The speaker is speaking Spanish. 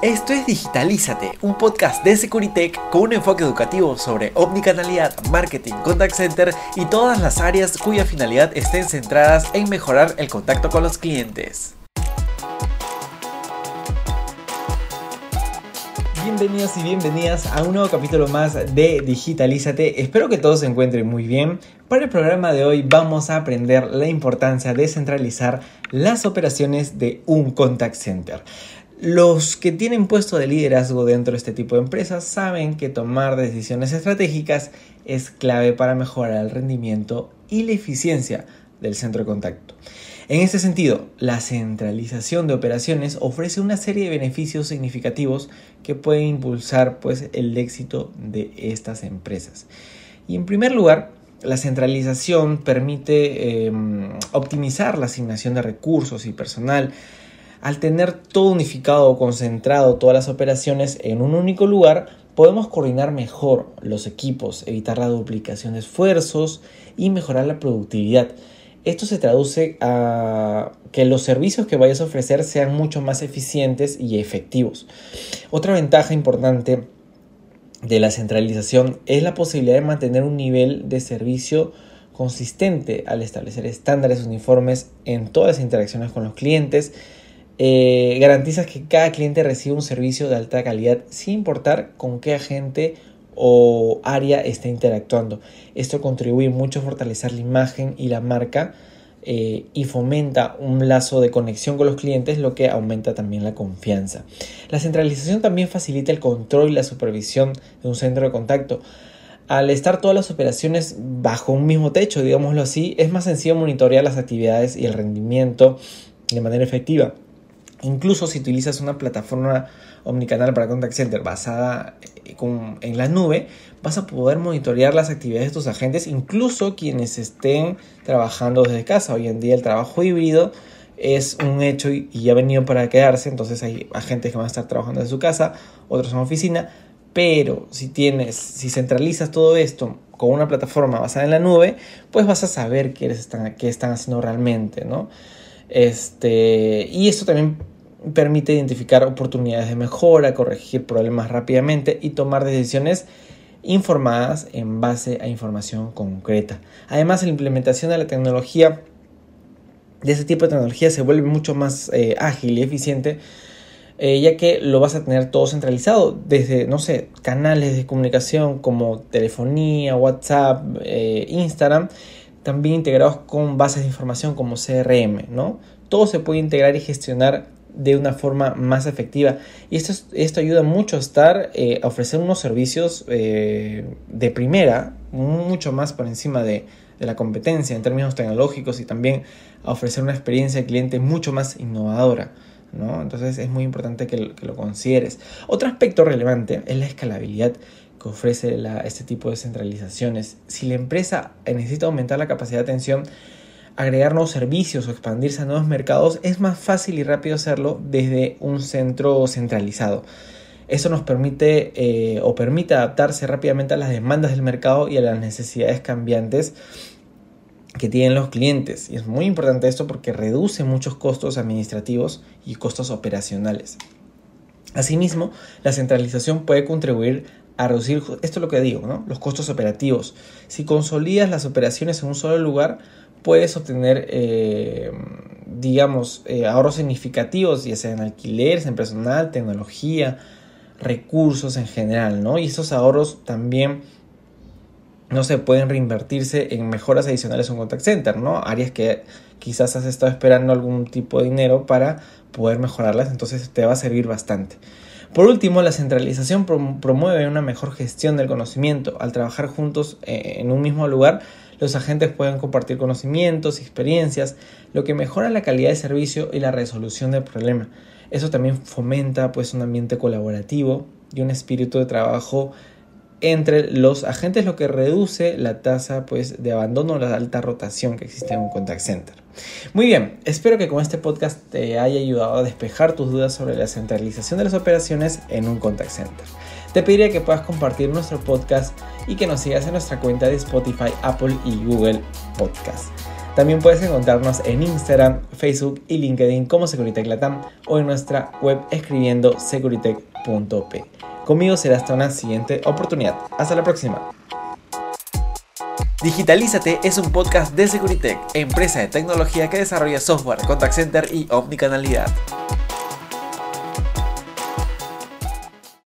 Esto es Digitalízate, un podcast de Securitech con un enfoque educativo sobre omnicanalidad, marketing, contact center y todas las áreas cuya finalidad estén centradas en mejorar el contacto con los clientes. Bienvenidos y bienvenidas a un nuevo capítulo más de Digitalízate. Espero que todos se encuentren muy bien. Para el programa de hoy vamos a aprender la importancia de centralizar las operaciones de un contact center. Los que tienen puesto de liderazgo dentro de este tipo de empresas saben que tomar decisiones estratégicas es clave para mejorar el rendimiento y la eficiencia del centro de contacto. En este sentido, la centralización de operaciones ofrece una serie de beneficios significativos que pueden impulsar pues, el éxito de estas empresas. Y en primer lugar, la centralización permite em, optimizar la asignación de recursos y personal, al tener todo unificado o concentrado todas las operaciones en un único lugar, podemos coordinar mejor los equipos, evitar la duplicación de esfuerzos y mejorar la productividad. Esto se traduce a que los servicios que vayas a ofrecer sean mucho más eficientes y efectivos. Otra ventaja importante de la centralización es la posibilidad de mantener un nivel de servicio consistente al establecer estándares uniformes en todas las interacciones con los clientes eh, garantizas que cada cliente reciba un servicio de alta calidad sin importar con qué agente o área esté interactuando. Esto contribuye mucho a fortalecer la imagen y la marca eh, y fomenta un lazo de conexión con los clientes, lo que aumenta también la confianza. La centralización también facilita el control y la supervisión de un centro de contacto. Al estar todas las operaciones bajo un mismo techo, digámoslo así, es más sencillo monitorear las actividades y el rendimiento de manera efectiva. Incluso si utilizas una plataforma omnicanal para contact center basada eh, en la nube, vas a poder monitorear las actividades de tus agentes, incluso quienes estén trabajando desde casa. Hoy en día el trabajo híbrido es un hecho y, ya ha venido para quedarse, entonces hay agentes que van a estar trabajando desde su casa, otros en oficina, pero si tienes, si centralizas todo esto con una plataforma basada en la nube, pues vas a saber qué, están, qué están haciendo realmente, ¿no? Este, y esto también permite identificar oportunidades de mejora, corregir problemas rápidamente y tomar decisiones informadas en base a información concreta. Además, la implementación de la tecnología, de este tipo de tecnología, se vuelve mucho más eh, ágil y eficiente, eh, ya que lo vas a tener todo centralizado, desde, no sé, canales de comunicación como telefonía, WhatsApp, eh, Instagram, también integrados con bases de información como CRM, ¿no? Todo se puede integrar y gestionar de una forma más efectiva. Y esto, esto ayuda mucho a estar, eh, a ofrecer unos servicios eh, de primera, mucho más por encima de, la competencia en términos tecnológicos y también a ofrecer una experiencia de cliente mucho más innovadora. ¿no? Entonces es muy importante que, que, lo consideres. Otro aspecto relevante es la escalabilidad que ofrece este tipo de centralizaciones. Si la empresa necesita aumentar la capacidad de atención, agregar nuevos servicios o expandirse a nuevos mercados, es más fácil y rápido hacerlo desde un centro centralizado. Eso nos permite eh, o permite adaptarse rápidamente a las demandas del mercado y a las necesidades cambiantes que tienen los clientes. Y es muy importante esto porque reduce muchos costos administrativos y costos operacionales. Asimismo, la centralización puede contribuir a reducir, esto es lo que digo, ¿no? los costos operativos. Si consolidas las operaciones en un solo lugar, puedes obtener, eh, digamos, eh, ahorros significativos, ya sea en alquileres, en personal, tecnología, recursos en general, ¿no? Y esos ahorros también, no se pueden reinvertirse en mejoras adicionales en un contact center, ¿no? Áreas que quizás has estado esperando algún tipo de dinero para poder mejorarlas, entonces te va a servir bastante. Por último, la centralización promueve una mejor gestión del conocimiento. Al trabajar juntos eh, en un mismo lugar, los agentes pueden compartir conocimientos y experiencias, lo que mejora la calidad de servicio y la resolución del problema. Eso también fomenta pues un ambiente colaborativo y un espíritu de trabajo entre los agentes, lo que reduce la tasa pues, de abandono o la alta rotación que existe en un contact center. Muy bien, espero que con este podcast te haya ayudado a despejar tus dudas sobre la centralización de las operaciones en un contact center. Te pediría que puedas compartir nuestro podcast y que nos sigas en nuestra cuenta de Spotify, Apple y Google Podcast. También puedes encontrarnos en Instagram, Facebook y LinkedIn como Securitech Latam o en nuestra web escribiendo securitech.p. Conmigo será hasta una siguiente oportunidad. Hasta la próxima. Digitalízate es un podcast de Securitech, empresa de tecnología que desarrolla software, contact center y omnicanalidad.